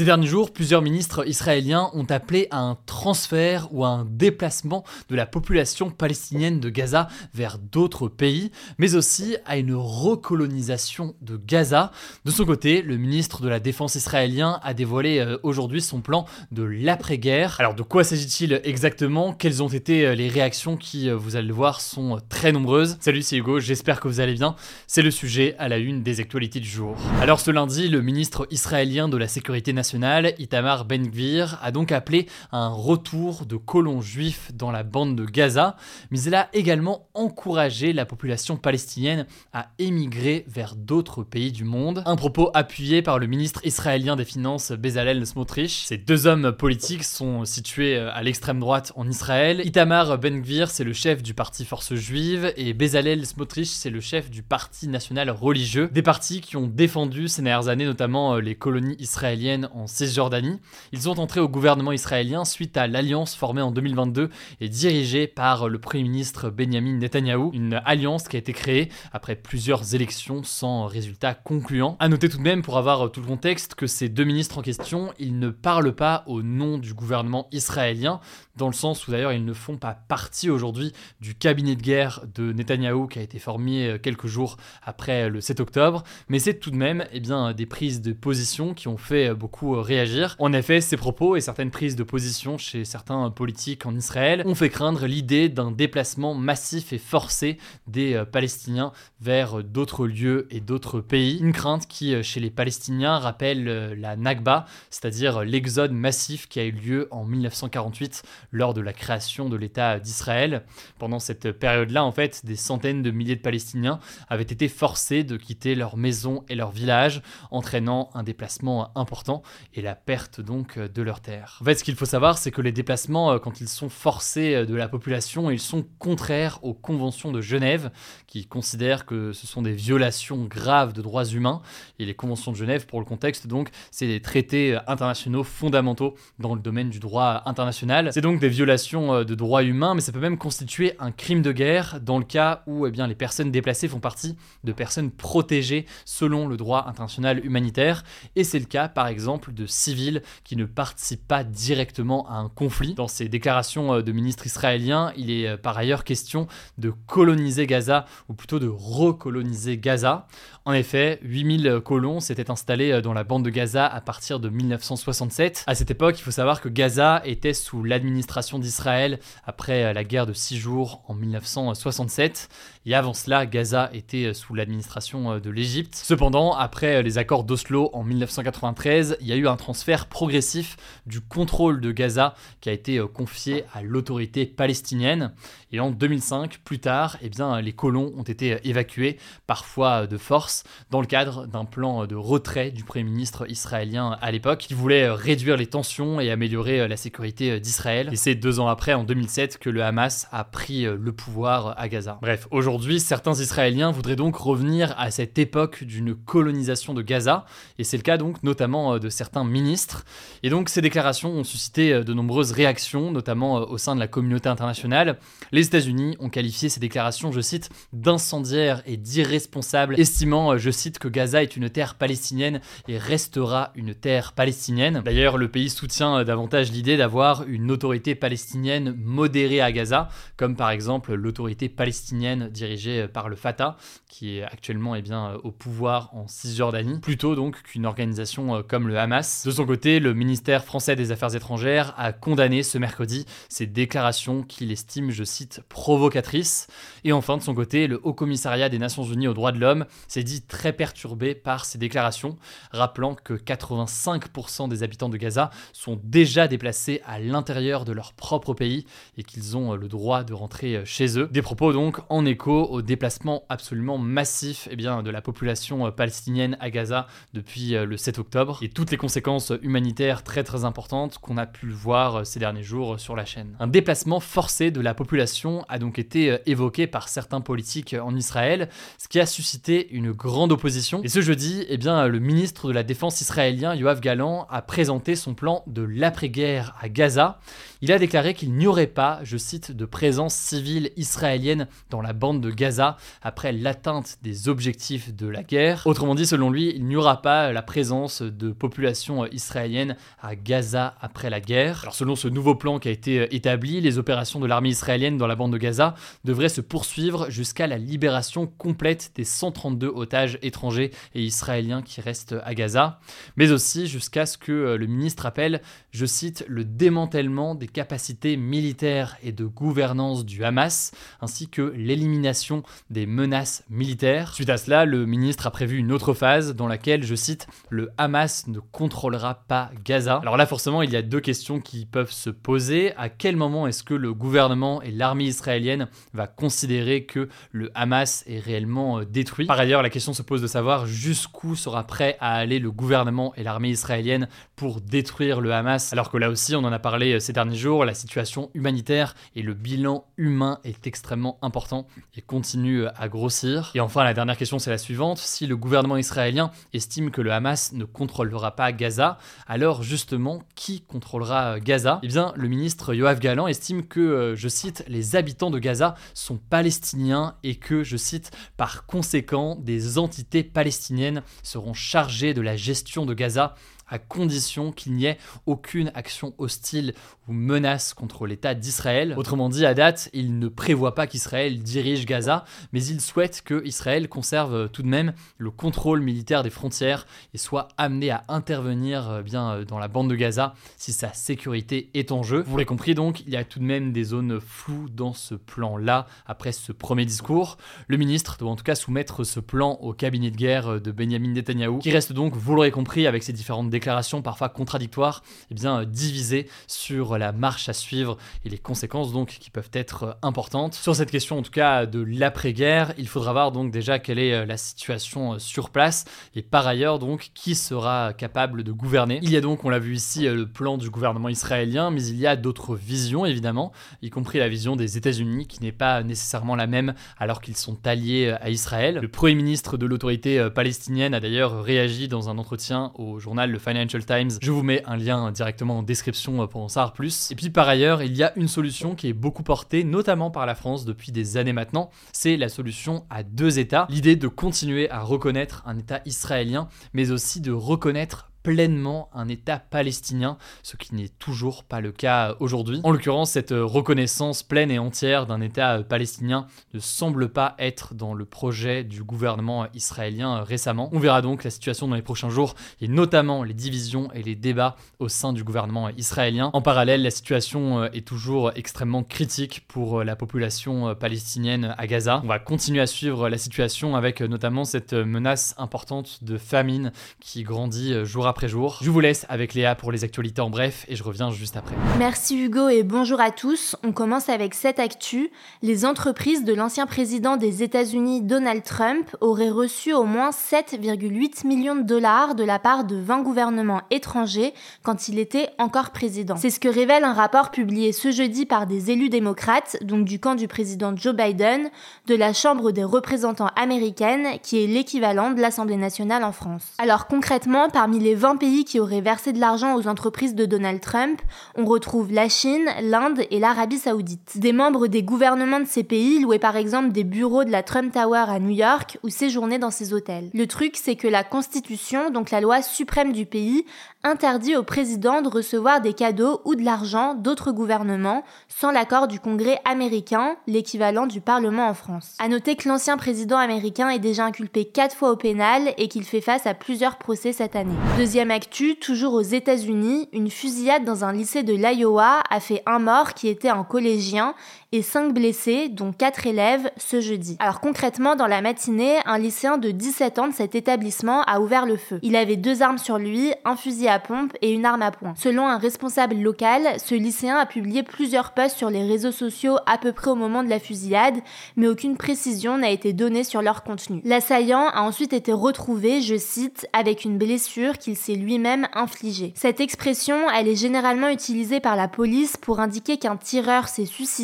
Ces derniers jours, plusieurs ministres israéliens ont appelé à un transfert ou à un déplacement de la population palestinienne de Gaza vers d'autres pays, mais aussi à une recolonisation de Gaza. De son côté, le ministre de la Défense israélien a dévoilé euh, aujourd'hui son plan de l'après-guerre. Alors de quoi s'agit-il exactement? Quelles ont été euh, les réactions qui, euh, vous allez le voir, sont très nombreuses? Salut, c'est Hugo, j'espère que vous allez bien. C'est le sujet à la une des actualités du jour. Alors ce lundi, le ministre israélien de la Sécurité nationale, Itamar Ben-Gvir, a donc appelé à un retour de colons juifs dans la bande de Gaza, mais il a également encouragé la population palestinienne à émigrer vers d'autres pays du monde. Un propos appuyé par le ministre israélien des Finances Bezalel Smotrich. Ces deux hommes politiques sont situés euh, à l'extrême droite en Israël. Itamar Ben-Gvir, c'est le chef du parti Force juive, et Bezalel Smotrich, c'est le chef du parti national religieux. Des partis qui ont défendu ces dernières années notamment euh, les colonies israéliennes en Cisjordanie. Ils sont entrés au gouvernement israélien suite à l'alliance formée en 2022 et dirigée par le premier ministre Benjamin Netanyahou, une alliance qui a été créée après plusieurs élections sans résultat concluant. À noter tout de même pour avoir tout le contexte que ces deux ministres en question, ils ne parlent pas au nom du gouvernement israélien, dans le sens où d'ailleurs ils ne font pas partie aujourd'hui du cabinet de guerre de Netanyahou qui a été formé euh, quelques jours après le 7 octobre, mais c'est tout de même eh bien, des prises de position qui ont fait beaucoup euh, réagir. En effet, ces propos et certaines prises de position chez certains politiques en Israël ont fait craindre l'idée d'un déplacement massif et forcé des euh, Palestiniens vers d'autres lieux et d'autres pays. Une crainte qui, chez les Palestiniens, rappelle la Nakba, c'est-à-dire l'exode massif qui a eu lieu en 1948 lors de la création de l'État d'Israël. Pendant cette période-là, en fait, des centaines de milliers de Palestiniens avaient été forcés de quitter leur maison et leur village, entraînant un déplacement important et la perte donc de leurs terres. En fait, ce qu'il faut savoir, c'est que les déplacements, euh, quand ils sont forcés euh, de la population, ils sont contraires aux conventions de Genève, qui considèrent que ce sont des violations graves de droits humains. Et les conventions de Genève, pour le contexte, donc, c'est des traités euh, internationaux fondamentaux dans le domaine du droit international. C'est donc des violations de droits humains, mais ça peut même constituer un crime de guerre dans le cas où eh bien, les personnes déplacées font partie de personnes protégées selon le droit international humanitaire. Et c'est le cas, par exemple, de civils qui ne participent pas directement à un conflit. Dans ces déclarations euh, de ministres israéliens, il est euh, par ailleurs question de coloniser Gaza, ou plutôt de recoloniser Gaza. En effet, 8000 colons s'étaient installés dans la bande de Gaza à partir de 1967. À cette époque, il faut savoir que Gaza était sous l'administration d'Israël après euh, la guerre de six jours en 1967. Et avant cela, Gaza était euh, sous l'administration euh, de l'Égypte. Cependant, après les accords d'Oslo en 1993, il y a eu un transfert progressif du contrôle de Gaza qui a été confié à l'autorité palestinienne. Et en 2005, plus tard, eh bien, les colons ont été évacués, parfois de force, dans le cadre d'un plan de retrait du Premier ministre israélien à l'époque, qui voulait réduire les tensions et améliorer la sécurité d'Israël. Et c'est deux ans après, en 2007, que le Hamas a pris euh, le pouvoir à Gaza. Bref, aujourd'hui, certains Israéliens voudraient donc revenir à cette époque d'une colonisation de Gaza, et c'est le cas donc notamment euh, de certains ministres. Et donc ces déclarations ont suscité euh, de nombreuses réactions, notamment au sein de la communauté internationale. Les États-Unis ont qualifié ces déclarations, je cite, d'incendiaires et d'irresponsables, estimant, je cite, que Gaza est une terre palestinienne et restera une terre palestinienne. D'ailleurs, le pays soutient davantage l'idée d'avoir une autorité palestinienne modérée à Gaza, comme par exemple l'autorité palestinienne dirigée par le Fatah, qui est actuellement eh bien, au pouvoir en Cisjordanie, plutôt donc qu'une organisation euh, comme le Hamas. De son côté, le ministère français des Affaires étrangères a condamné ce mercredi ces déclarations qu'il estime, je cite, provocatrices. Et enfin, de son côté, le Haut Commissariat des Nations Unies aux droits de l'homme s'est dit très perturbé par ces déclarations, rappelant que 85% des habitants de Gaza sont déjà déplacés à l'intérieur de leur propre pays et qu'ils ont euh, le droit de rentrer euh, chez eux. Des propos donc en écho au déplacement absolument massif eh bien, de la population euh, palestinienne à Gaza depuis le 7 octobre et toutes les conséquences humanitaires très très importantes qu'on a pu voir ces derniers jours sur la chaîne. Un déplacement forcé de la population a donc été évoqué par certains politiques en Israël, ce qui a suscité une grande opposition. Et ce jeudi, eh bien, le ministre de la Défense israélien Yoav Galan a présenté son plan de l'après-guerre à Gaza. Il a déclaré qu'il n'y aurait pas, je cite, de présence civile israélienne dans la bande de Gaza après l'atteinte des objectifs de la guerre. Autrement dit, selon lui, il n'y aura pas la présence de population israélienne à Gaza après la guerre. Alors selon ce nouveau plan qui a été établi, les opérations de l'armée israélienne dans la bande de Gaza devraient se poursuivre jusqu'à la libération complète des 132 otages étrangers et israéliens qui restent à Gaza, mais aussi jusqu'à ce que le ministre appelle, je cite, le démantèlement des capacités militaires et de gouvernance du Hamas, ainsi que l'élimination des menaces militaires. Suite à cela, le ministre a prévu une autre phase dans laquelle, je cite, le Hamas ne contrôlera pas Gaza. Alors là, forcément, il y a deux questions qui peuvent se poser. À quel moment est-ce que le gouvernement et l'armée israélienne va considérer que le Hamas est réellement euh, détruit? Par ailleurs, la question se pose de savoir jusqu'où sera prêt à aller le gouvernement et l'armée israélienne pour détruire le Hamas, alors que là aussi, on en a parlé euh, ces derniers la situation humanitaire et le bilan humain est extrêmement important et continue euh, à grossir. Et enfin, la dernière question, c'est la suivante. Si le gouvernement israélien estime que le Hamas ne contrôlera pas Gaza, alors justement, qui contrôlera euh, Gaza? Eh bien, le ministre Yoav Galan estime que, je cite, les habitants de Gaza sont palestiniens et que, je cite, par conséquent, des entités palestiniennes seront chargées de la gestion de Gaza à condition qu'il n'y ait aucune action hostile ou menace contre l'État d'Israël. Autrement dit, à date, il ne prévoit pas qu'Israël dirige Gaza, mais il souhaite que Israël conserve tout de même le contrôle militaire des frontières et soit amené à intervenir euh, bien euh, dans la bande de Gaza si sa sécurité est en jeu. Vous l'avez compris donc, il y a tout de même des zones floues dans ce plan-là après ce premier discours. Le ministre doit en tout cas soumettre ce plan au cabinet de guerre de Benjamin Netanyahu, qui reste donc, vous l'aurez compris, avec ses différentes déclarations parfois contradictoires, eh bien, euh, divisées sur la marche à suivre et les conséquences donc qui peuvent être euh, importantes. Sur cette question en tout cas de l'après-guerre, il faudra voir donc déjà quelle est euh, la situation sur place et par ailleurs donc qui sera capable de gouverner. Il y a donc, on l'a vu ici, le plan du gouvernement israélien, mais il y a d'autres visions évidemment, y compris la vision des États-Unis qui n'est pas nécessairement la même alors qu'ils sont alliés à Israël. Le premier ministre de l'autorité palestinienne a d'ailleurs réagi dans un entretien au journal Le Financial Times. Je vous mets un lien directement en description pour en savoir plus. Et puis par ailleurs, il y a une solution qui est beaucoup portée, notamment par la France depuis des années maintenant, c'est la solution à deux États. L'idée de continuer à reconnaître un État israélien, mais aussi de reconnaître pleinement un État palestinien, ce qui n'est toujours pas le cas aujourd'hui. En l'occurrence, cette reconnaissance pleine et entière d'un État palestinien ne semble pas être dans le projet du gouvernement israélien récemment. On verra donc la situation dans les prochains jours et notamment les divisions et les débats au sein du gouvernement israélien. En parallèle, la situation est toujours extrêmement critique pour la population palestinienne à Gaza. On va continuer à suivre la situation avec notamment cette menace importante de famine qui grandit jour après jour. Je vous laisse avec Léa pour les actualités en bref et je reviens juste après. Merci Hugo et bonjour à tous. On commence avec cette actu. Les entreprises de l'ancien président des États-Unis Donald Trump auraient reçu au moins 7,8 millions de dollars de la part de 20 gouvernements étrangers quand il était encore président. C'est ce que révèle un rapport publié ce jeudi par des élus démocrates, donc du camp du président Joe Biden, de la Chambre des représentants américaine, qui est l'équivalent de l'Assemblée nationale en France. Alors concrètement, parmi les 20 pays qui auraient versé de l'argent aux entreprises de Donald Trump, on retrouve la Chine, l'Inde et l'Arabie saoudite. Des membres des gouvernements de ces pays louaient par exemple des bureaux de la Trump Tower à New York ou séjournaient dans ces hôtels. Le truc, c'est que la Constitution, donc la loi suprême du pays, interdit au président de recevoir des cadeaux ou de l'argent d'autres gouvernements sans l'accord du Congrès américain, l'équivalent du Parlement en France. À noter que l'ancien président américain est déjà inculpé quatre fois au pénal et qu'il fait face à plusieurs procès cette année. Deuxième actu, toujours aux États-Unis, une fusillade dans un lycée de l'Iowa a fait un mort qui était un collégien et 5 blessés, dont 4 élèves, ce jeudi. Alors concrètement, dans la matinée, un lycéen de 17 ans de cet établissement a ouvert le feu. Il avait deux armes sur lui, un fusil pompe et une arme à poing. Selon un responsable local, ce lycéen a publié plusieurs posts sur les réseaux sociaux à peu près au moment de la fusillade, mais aucune précision n'a été donnée sur leur contenu. L'assaillant a ensuite été retrouvé, je cite, avec une blessure qu'il s'est lui-même infligée. Cette expression, elle est généralement utilisée par la police pour indiquer qu'un tireur s'est suicidé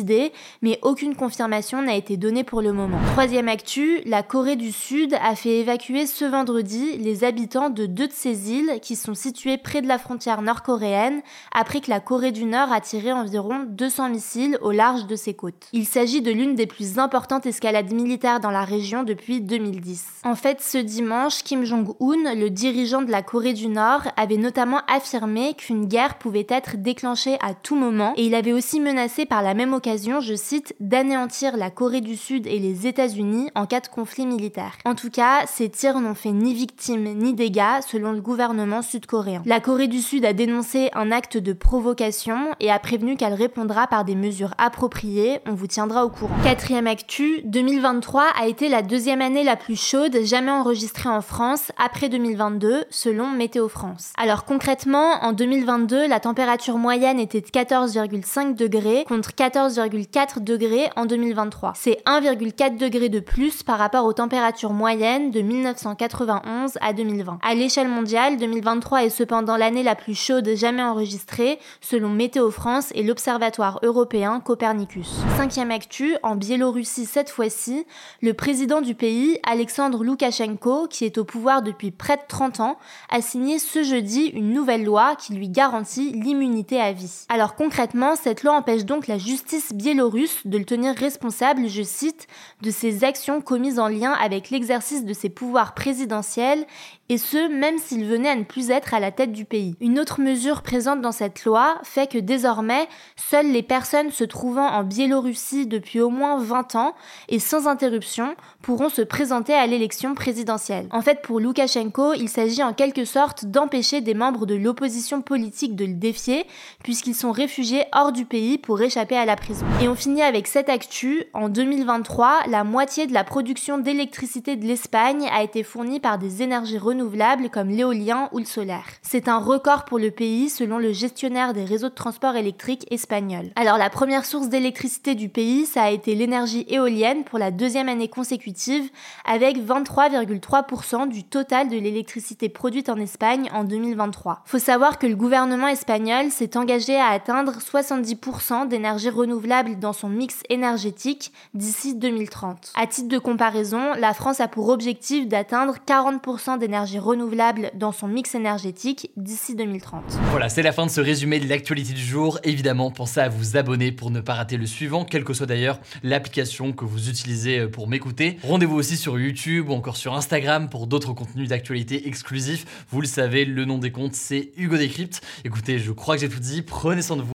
mais aucune confirmation n'a été donnée pour le moment. Troisième actu, la Corée du Sud a fait évacuer ce vendredi les habitants de deux de ces îles qui sont situées près de la frontière nord-coréenne après que la Corée du Nord a tiré environ 200 missiles au large de ses côtes. Il s'agit de l'une des plus importantes escalades militaires dans la région depuis 2010. En fait, ce dimanche, Kim Jong-un, le dirigeant de la Corée du Nord, avait notamment affirmé qu'une guerre pouvait être déclenchée à tout moment et il avait aussi menacé par la même occasion, je cite, d'anéantir la Corée du Sud et les États-Unis en cas de conflit militaire. En tout cas, ces tirs n'ont fait ni victimes ni dégâts selon le gouvernement sud-coréen. La Corée du Sud a dénoncé un acte de provocation et a prévenu qu'elle répondra par des mesures appropriées. On vous tiendra au courant. Quatrième actu, 2023 a été la deuxième année la plus chaude jamais enregistrée en France après 2022 selon Météo France. Alors concrètement, en 2022, la température moyenne était de 14,5 degrés contre 14,4 degrés en 2023. C'est 1,4 degré de plus par rapport aux températures moyennes de 1991 à 2020. À l'échelle mondiale, 2023 est cependant l'année la plus chaude jamais enregistrée selon Météo France et l'Observatoire européen Copernicus. Cinquième actu, en Biélorussie cette fois-ci, le président du pays, Alexandre Loukachenko, qui est au pouvoir depuis près de 30 ans, a signé ce jeudi une nouvelle loi qui lui garantit l'immunité à vie. Alors concrètement, cette loi empêche donc la justice biélorusse de le tenir responsable, je cite, de ses actions commises en lien avec l'exercice de ses pouvoirs présidentiels et ce, même s'il venait à ne plus être à la tête du pays. Une autre mesure présente dans cette loi fait que désormais, seules les personnes se trouvant en Biélorussie depuis au moins 20 ans et sans interruption pourront se présenter à l'élection présidentielle. En fait, pour Loukachenko, il s'agit en quelque sorte d'empêcher des membres de l'opposition politique de le défier, puisqu'ils sont réfugiés hors du pays pour échapper à la prison. Et on finit avec cette actu. En 2023, la moitié de la production d'électricité de l'Espagne a été fournie par des énergies renouvelables comme l'éolien ou le solaire. Un record pour le pays selon le gestionnaire des réseaux de transport électrique espagnol. Alors la première source d'électricité du pays, ça a été l'énergie éolienne pour la deuxième année consécutive avec 23,3% du total de l'électricité produite en Espagne en 2023. Faut savoir que le gouvernement espagnol s'est engagé à atteindre 70% d'énergie renouvelable dans son mix énergétique d'ici 2030. À titre de comparaison, la France a pour objectif d'atteindre 40% d'énergie renouvelable dans son mix énergétique d'ici 2030. Voilà, c'est la fin de ce résumé de l'actualité du jour. Évidemment, pensez à vous abonner pour ne pas rater le suivant, quelle que soit d'ailleurs l'application que vous utilisez euh, pour m'écouter. Rendez-vous aussi sur YouTube ou encore sur Instagram pour d'autres contenus d'actualité exclusifs. Vous le savez, le nom des comptes, c'est Hugo Décrypte. Écoutez, je crois que j'ai tout dit. Prenez soin de vous.